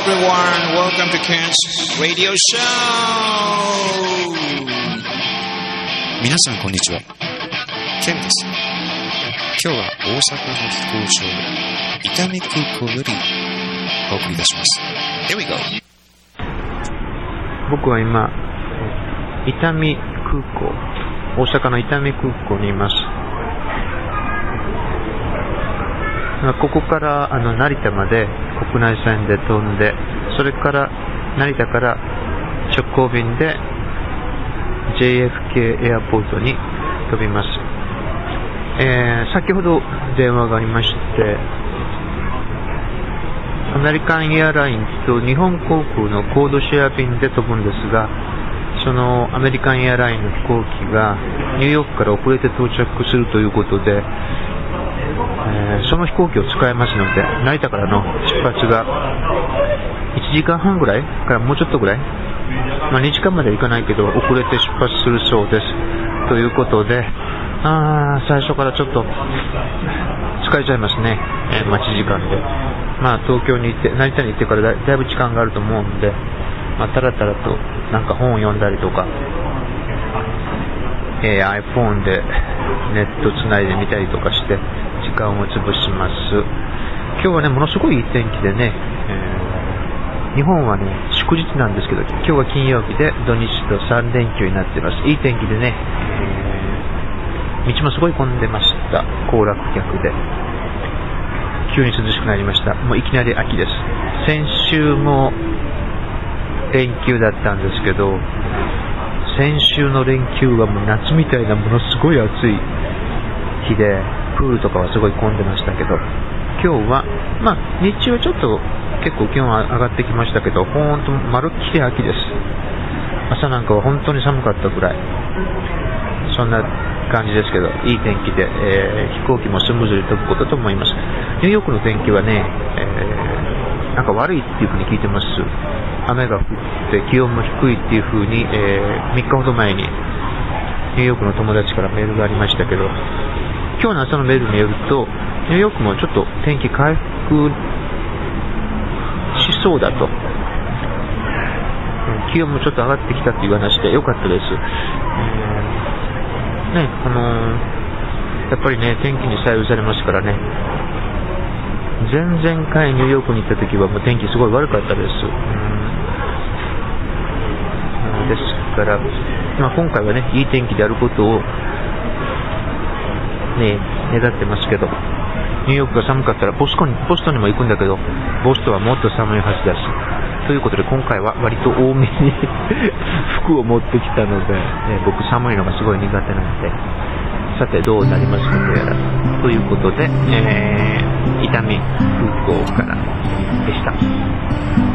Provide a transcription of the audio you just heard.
everyone. Welcome to Ken's Radio Show. 皆さんこんにちは。ケンです。今日は大阪の飛行場、伊丹空港よりお送りいたします。Here we go! 僕は今、伊丹空港、大阪の伊丹空港にいます。まあここからあの成田まで国内線で飛んで、それから成田から直行便で JFK エアポートに飛びます。えー先ほど電話がありまして、アメリカンエアラインと日本航空のコードシェア便で飛ぶんですが、そのアメリカンエアラインの飛行機がニューヨークから遅れて到着するということで、えーその飛行機を使えますので、成田からの出発が1時間半ぐらいからもうちょっとぐらい、まあ、2時間までは行かないけど遅れて出発するそうです。ということで、あー最初からちょっと疲れちゃいますね、えー待ち時間で。まあ東京に行って、成田に行ってからだだいぶ時間があると思うんで、まあたらたらとなんか本を読んだりとか、えー iPhone でネットつないでみたりとかして間を潰します。今日はね、ものすごいいい天気でね、えー日本はね、祝日なんですけど、今日は金曜日で土日と3連休になってます。いい天気でね、えー道もすごい混んでました。行楽客で。急に涼しくなりました。もういきなり秋です。先週も連休だったんですけど、先週の連休はもう夏みたいなものすごい暑い日で、プールとかはすごい混んでましたけど、今日は、まあ日中はちょっと結構気温は上がってきましたけど、ほんとまるっきり秋です。朝なんかは本当に寒かったぐらい。そんな感じですけど、いい天気で、えー飛行機もスムーズに飛ぶことと思います。ニューヨークの天気はね、えーなんか悪いっていうふうに聞いてます。雨が降って気温も低いっていうふうに、え3日ほど前にニューヨークの友達からメールがありましたけど、今日の朝のメールによると、ニューヨークもちょっと天気回復しそうだと。気温もちょっと上がってきたっていう話で良かったです。えーね、あのーやっぱりね、天気に左右されますからね。前々回ニューヨークに行った時はもう天気すごい悪かったです。うんですから、まあ、今回はね、いい天気であることを、ね、ねだってますけど、ニューヨークが寒かったらボストンにボストンにも行くんだけど、ボストンはもっと寒いはずだし。ということで今回は割と多めに 服を持ってきたので、ね僕寒いのがすごい苦手なので、さてどうなりますことやら。ということで、えー、伊丹空港からでした。